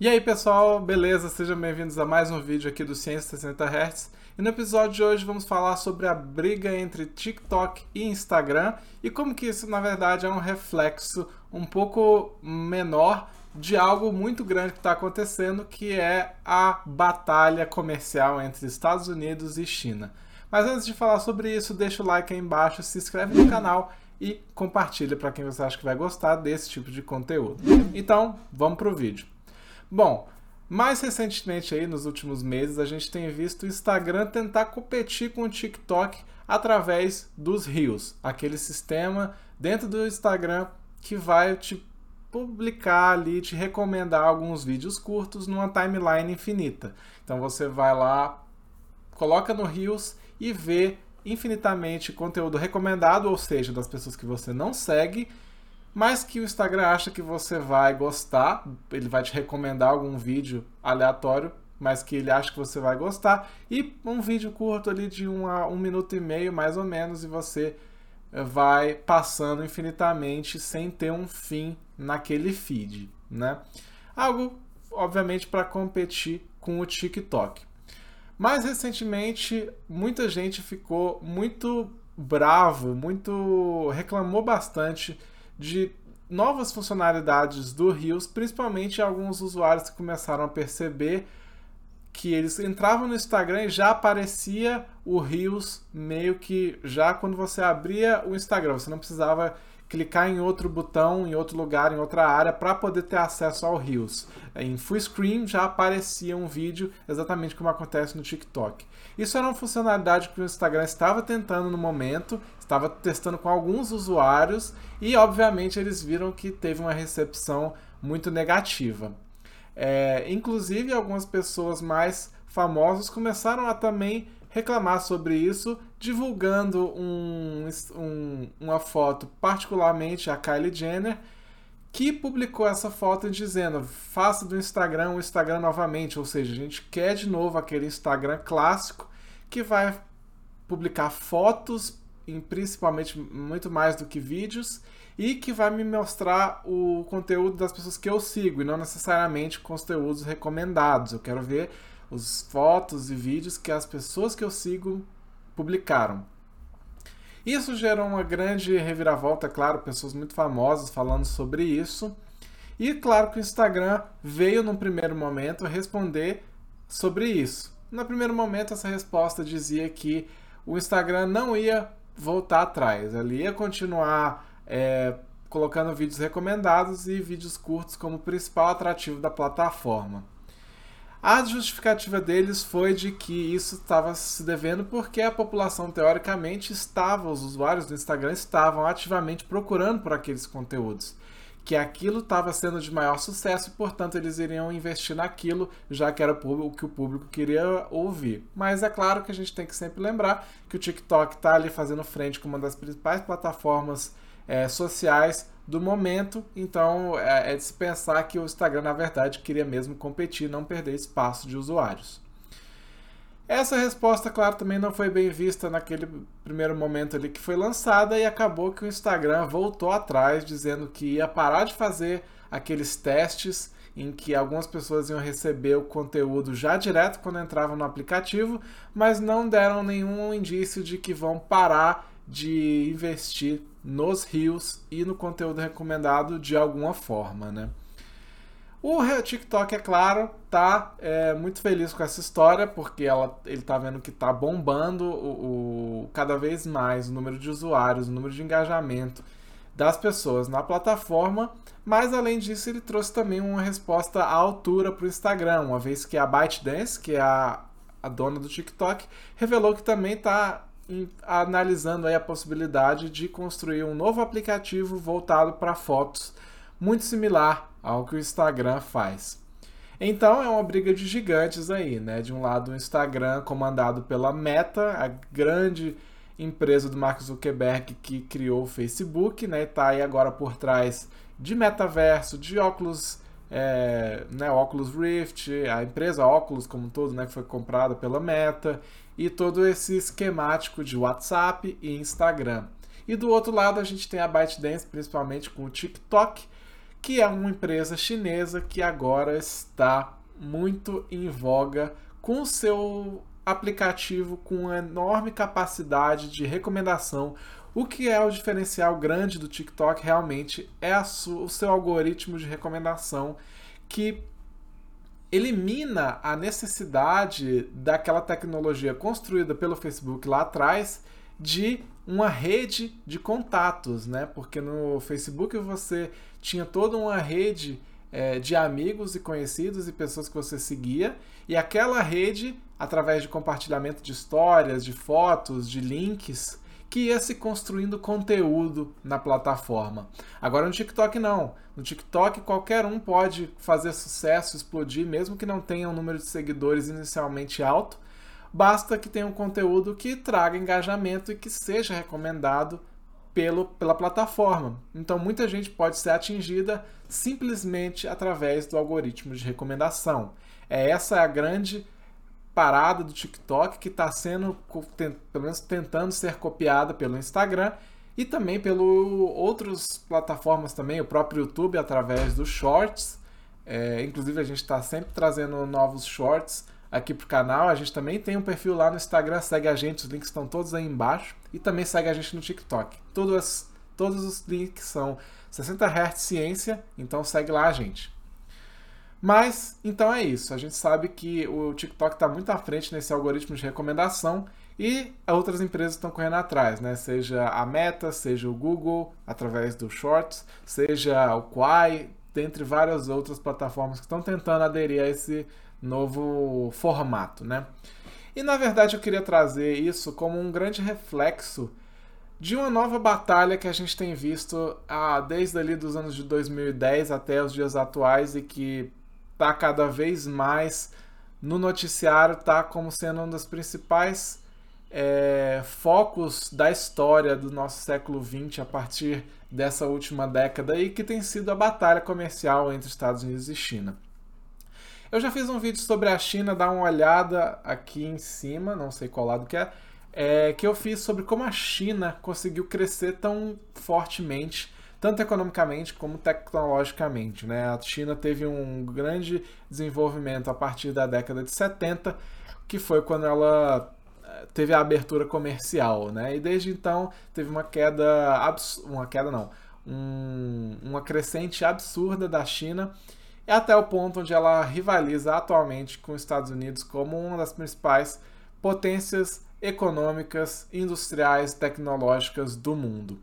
E aí pessoal, beleza? Sejam bem-vindos a mais um vídeo aqui do Ciência 60 Hz. E no episódio de hoje vamos falar sobre a briga entre TikTok e Instagram e como que isso na verdade é um reflexo um pouco menor de algo muito grande que está acontecendo, que é a batalha comercial entre Estados Unidos e China. Mas antes de falar sobre isso, deixa o like aí embaixo, se inscreve no canal e compartilha para quem você acha que vai gostar desse tipo de conteúdo. Então, vamos para o vídeo. Bom, mais recentemente aí, nos últimos meses, a gente tem visto o Instagram tentar competir com o TikTok através dos Reels, aquele sistema dentro do Instagram que vai te publicar ali, te recomendar alguns vídeos curtos numa timeline infinita. Então você vai lá, coloca no Reels e vê infinitamente conteúdo recomendado, ou seja, das pessoas que você não segue, mas que o Instagram acha que você vai gostar, ele vai te recomendar algum vídeo aleatório, mas que ele acha que você vai gostar, e um vídeo curto ali de um, um minuto e meio, mais ou menos, e você vai passando infinitamente sem ter um fim naquele feed, né? Algo, obviamente, para competir com o TikTok. Mais recentemente, muita gente ficou muito bravo, muito reclamou bastante de novas funcionalidades do Rios, principalmente alguns usuários que começaram a perceber que eles entravam no Instagram e já aparecia o Rios meio que já quando você abria o Instagram, você não precisava clicar em outro botão, em outro lugar, em outra área para poder ter acesso ao Reels. Em full screen já aparecia um vídeo exatamente como acontece no TikTok. Isso era uma funcionalidade que o Instagram estava tentando no momento, estava testando com alguns usuários e, obviamente, eles viram que teve uma recepção muito negativa. É, inclusive, algumas pessoas mais famosas começaram a também reclamar sobre isso, divulgando um, um, uma foto, particularmente a Kylie Jenner, que publicou essa foto dizendo: faça do Instagram o Instagram novamente, ou seja, a gente quer de novo aquele Instagram clássico que vai publicar fotos, em, principalmente muito mais do que vídeos, e que vai me mostrar o conteúdo das pessoas que eu sigo, e não necessariamente conteúdos recomendados. Eu quero ver as fotos e vídeos que as pessoas que eu sigo publicaram. Isso gerou uma grande reviravolta, claro, pessoas muito famosas falando sobre isso. E claro que o Instagram veio num primeiro momento responder sobre isso. No primeiro momento, essa resposta dizia que o Instagram não ia voltar atrás, ele ia continuar é, colocando vídeos recomendados e vídeos curtos como principal atrativo da plataforma. A justificativa deles foi de que isso estava se devendo porque a população, teoricamente, estava, os usuários do Instagram estavam ativamente procurando por aqueles conteúdos. Que aquilo estava sendo de maior sucesso portanto, eles iriam investir naquilo, já que era o que o público queria ouvir. Mas é claro que a gente tem que sempre lembrar que o TikTok está ali fazendo frente com uma das principais plataformas é, sociais do momento, então é, é, de se pensar que o Instagram, na verdade, queria mesmo competir, não perder espaço de usuários. Essa resposta, claro, também não foi bem vista naquele primeiro momento ali que foi lançada e acabou que o Instagram voltou atrás, dizendo que ia parar de fazer aqueles testes em que algumas pessoas iam receber o conteúdo já direto quando entravam no aplicativo, mas não deram nenhum indício de que vão parar de investir nos rios e no conteúdo recomendado de alguma forma, né? O TikTok, é claro, tá é, muito feliz com essa história, porque ela, ele tá vendo que tá bombando o, o, cada vez mais o número de usuários, o número de engajamento das pessoas na plataforma, mas além disso ele trouxe também uma resposta à altura para o Instagram, uma vez que a ByteDance, que é a, a dona do TikTok, revelou que também está analisando a possibilidade de construir um novo aplicativo voltado para fotos, muito similar ao que o Instagram faz. Então é uma briga de gigantes aí, né? De um lado o Instagram comandado pela Meta, a grande empresa do Mark Zuckerberg que criou o Facebook, né? Está aí agora por trás de metaverso, de óculos, é, né? Oculus Rift, a empresa Oculus como um todo, né? Que foi comprada pela Meta e todo esse esquemático de WhatsApp e Instagram. E do outro lado a gente tem a ByteDance, principalmente com o TikTok, que é uma empresa chinesa que agora está muito em voga com seu aplicativo com enorme capacidade de recomendação. O que é o diferencial grande do TikTok realmente é o seu algoritmo de recomendação que elimina a necessidade daquela tecnologia construída pelo Facebook lá atrás de uma rede de contatos, né? Porque no Facebook você tinha toda uma rede é, de amigos e conhecidos e pessoas que você seguia, e aquela rede, através de compartilhamento de histórias, de fotos, de links, que ia se construindo conteúdo na plataforma. Agora no TikTok não. No TikTok qualquer um pode fazer sucesso, explodir, mesmo que não tenha um número de seguidores inicialmente alto. Basta que tenha um conteúdo que traga engajamento e que seja recomendado pelo, pela plataforma. Então muita gente pode ser atingida simplesmente através do algoritmo de recomendação. É essa a grande parada do TikTok que está sendo, pelo menos tentando ser copiada pelo Instagram e também pelo outras plataformas também, o próprio YouTube através dos Shorts. É, inclusive a gente está sempre trazendo novos Shorts aqui pro canal. A gente também tem um perfil lá no Instagram, segue a gente, os links estão todos aí embaixo. E também segue a gente no TikTok. Todos, todos os links são 60 Hz Ciência, então segue lá a gente. Mas, então é isso. A gente sabe que o TikTok está muito à frente nesse algoritmo de recomendação e outras empresas estão correndo atrás, né? Seja a Meta, seja o Google, através do Shorts, seja o Quai, dentre várias outras plataformas que estão tentando aderir a esse novo formato, né? E na verdade eu queria trazer isso como um grande reflexo de uma nova batalha que a gente tem visto ah, desde ali dos anos de 2010 até os dias atuais e que está cada vez mais no noticiário, está como sendo um dos principais é, focos da história do nosso século XX a partir dessa última década e que tem sido a batalha comercial entre Estados Unidos e China. Eu já fiz um vídeo sobre a China, dá uma olhada aqui em cima, não sei qual lado que é, é que eu fiz sobre como a China conseguiu crescer tão fortemente tanto economicamente como tecnologicamente. Né? A China teve um grande desenvolvimento a partir da década de 70, que foi quando ela eh, teve a abertura comercial, né? E desde então teve uma queda, uma queda não, um, uma crescente absurda da China, até o ponto onde ela rivaliza atualmente com os Estados Unidos como uma das principais potências econômicas, industriais, tecnológicas do mundo.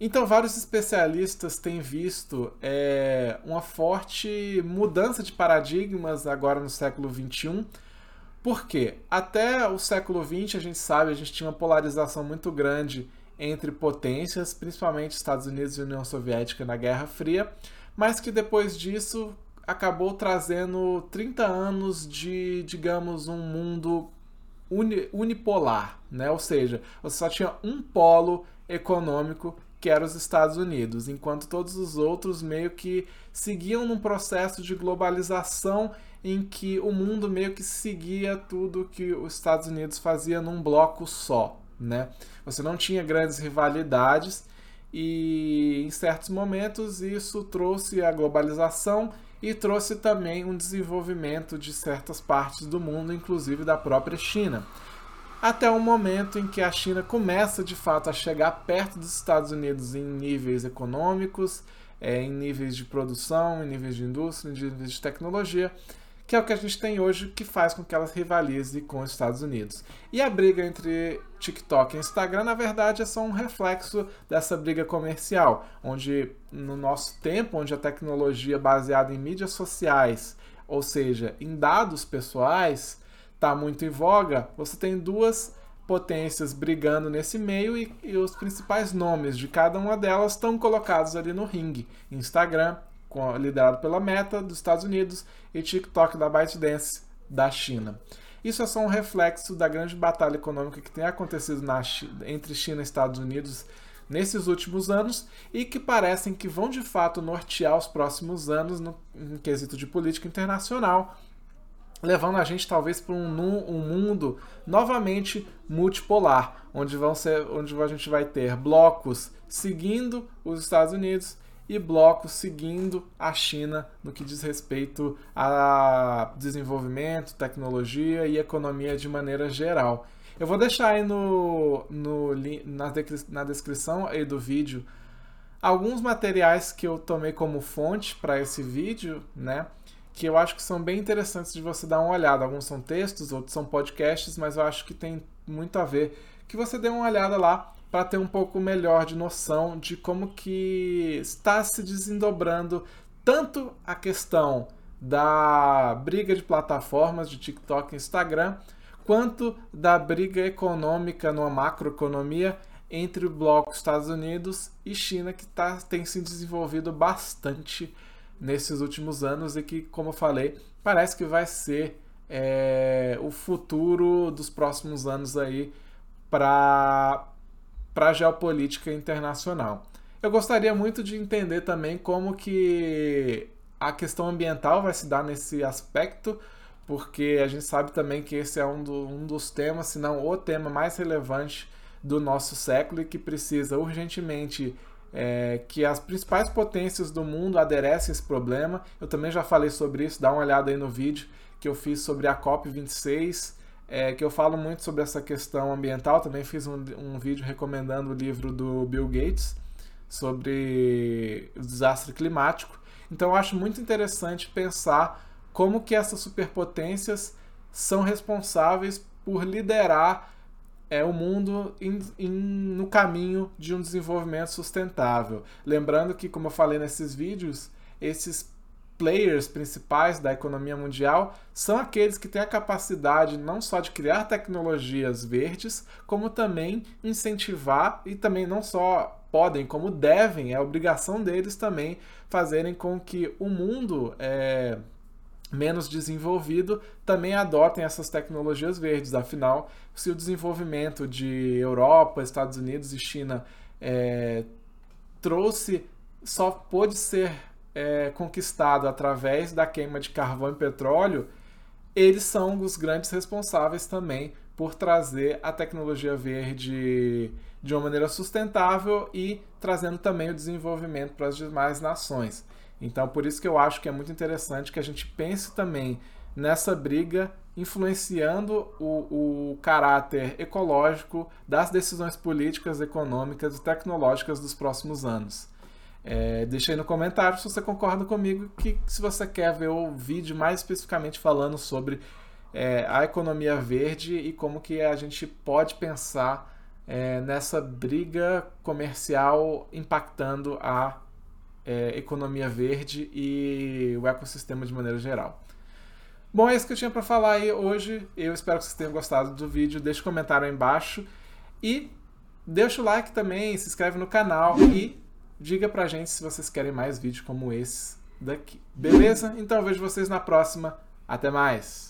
Então, vários especialistas têm visto é, uma forte mudança de paradigmas agora no século XXI. Porque até o século XX, a gente sabe, a gente tinha uma polarização muito grande entre potências, principalmente Estados Unidos e União Soviética na Guerra Fria, mas que depois disso acabou trazendo 30 anos de, digamos, um mundo uni, unipolar, né? Ou seja, você só tinha um polo econômico que era os Estados Unidos, enquanto todos os outros meio que seguiam num processo de globalização em que o mundo meio que seguia tudo que os Estados Unidos fazia num bloco só, né? Você não tinha grandes rivalidades e em certos momentos isso trouxe a globalização e trouxe também um desenvolvimento de certas partes do mundo, inclusive da própria China. Até o momento em que a China começa de fato a chegar perto dos Estados Unidos em níveis econômicos, é, em níveis de produção, em níveis de indústria, em níveis de tecnologia, que é o que a gente tem hoje que faz com que elas rivalize com os Estados Unidos. E a briga entre TikTok e Instagram, na verdade, é só um reflexo dessa briga comercial, onde no nosso tempo, onde a tecnologia baseada em mídias sociais, ou seja, em dados pessoais, está muito em voga, você tem duas potências brigando nesse meio e, e, os principais nomes de cada uma delas estão colocados ali no ringue. Instagram, com, liderado pela Meta dos Estados Unidos, e TikTok da ByteDance da China. Isso é só um reflexo da grande batalha econômica que tem acontecido na, entre China e Estados Unidos nesses últimos anos e que parecem que vão de fato nortear os próximos anos no, quesito de política internacional levando a gente talvez para um, um, mundo novamente multipolar, onde, vão ser, onde a gente vai ter blocos seguindo os Estados Unidos e blocos seguindo a China no que diz respeito a desenvolvimento, tecnologia e economia de maneira geral. Eu vou deixar aí no, no, na, na descrição aí do vídeo alguns materiais que eu tomei como fonte para esse vídeo, né? Que eu acho que são bem interessantes de você dar uma olhada. Alguns são textos, outros são podcasts, mas eu acho que tem muito a ver. Que você dê uma olhada lá para ter um pouco melhor de noção de como que está se desendobrando tanto a questão da briga de plataformas de TikTok e Instagram, quanto da briga econômica numa macroeconomia entre o bloco Estados Unidos e China, que tá, tem se desenvolvido bastante nesses últimos anos e que, como eu falei, parece que vai ser é, o futuro dos próximos anos aí para para a geopolítica internacional. Eu gostaria muito de entender também como que a questão ambiental vai se dar nesse aspecto, porque a gente sabe também que esse é um, do, um dos temas, se não o tema mais relevante do nosso século e que precisa urgentemente é, que as principais potências do mundo aderecem esse problema. Eu também já falei sobre isso, dá uma olhada aí no vídeo que eu fiz sobre a COP26 é, que eu falo muito sobre essa questão ambiental. Também fiz um, um vídeo recomendando o livro do Bill Gates sobre o desastre climático. Então eu acho muito interessante pensar como que essas superpotências são responsáveis por liderar é, o mundo in, in, no caminho de um desenvolvimento sustentável. Lembrando que, como eu falei nesses vídeos, esses players principais da economia mundial são aqueles que têm a capacidade não só de criar tecnologias verdes, como também incentivar e também não só podem, como devem, é obrigação deles também fazerem com que o mundo é, menos desenvolvido também adotem essas tecnologias verdes. Afinal, se o desenvolvimento de Europa, Estados Unidos e China é, trouxe, só pôde ser é, conquistado através da queima de carvão e petróleo, eles são os grandes responsáveis também por trazer a tecnologia verde de uma maneira sustentável e trazendo também o desenvolvimento para as demais nações. Então, por isso que eu acho que é muito interessante que a gente pense também nessa briga influenciando o, o caráter ecológico das decisões políticas, econômicas e tecnológicas dos próximos anos. É, deixa aí no comentário se você concorda comigo que se você quer ver o vídeo mais especificamente falando sobre é, a economia verde e como que a gente pode pensar é, nessa briga comercial impactando a é, economia verde e o ecossistema de maneira geral. Bom, é isso que eu tinha para falar aí hoje. Eu espero que vocês tenham gostado do vídeo. Deixe um comentário aí embaixo e deixa o like também, se inscreve no canal e Diga pra gente se vocês querem mais vídeos como esse daqui. Beleza? Então eu vejo vocês na próxima. Até mais!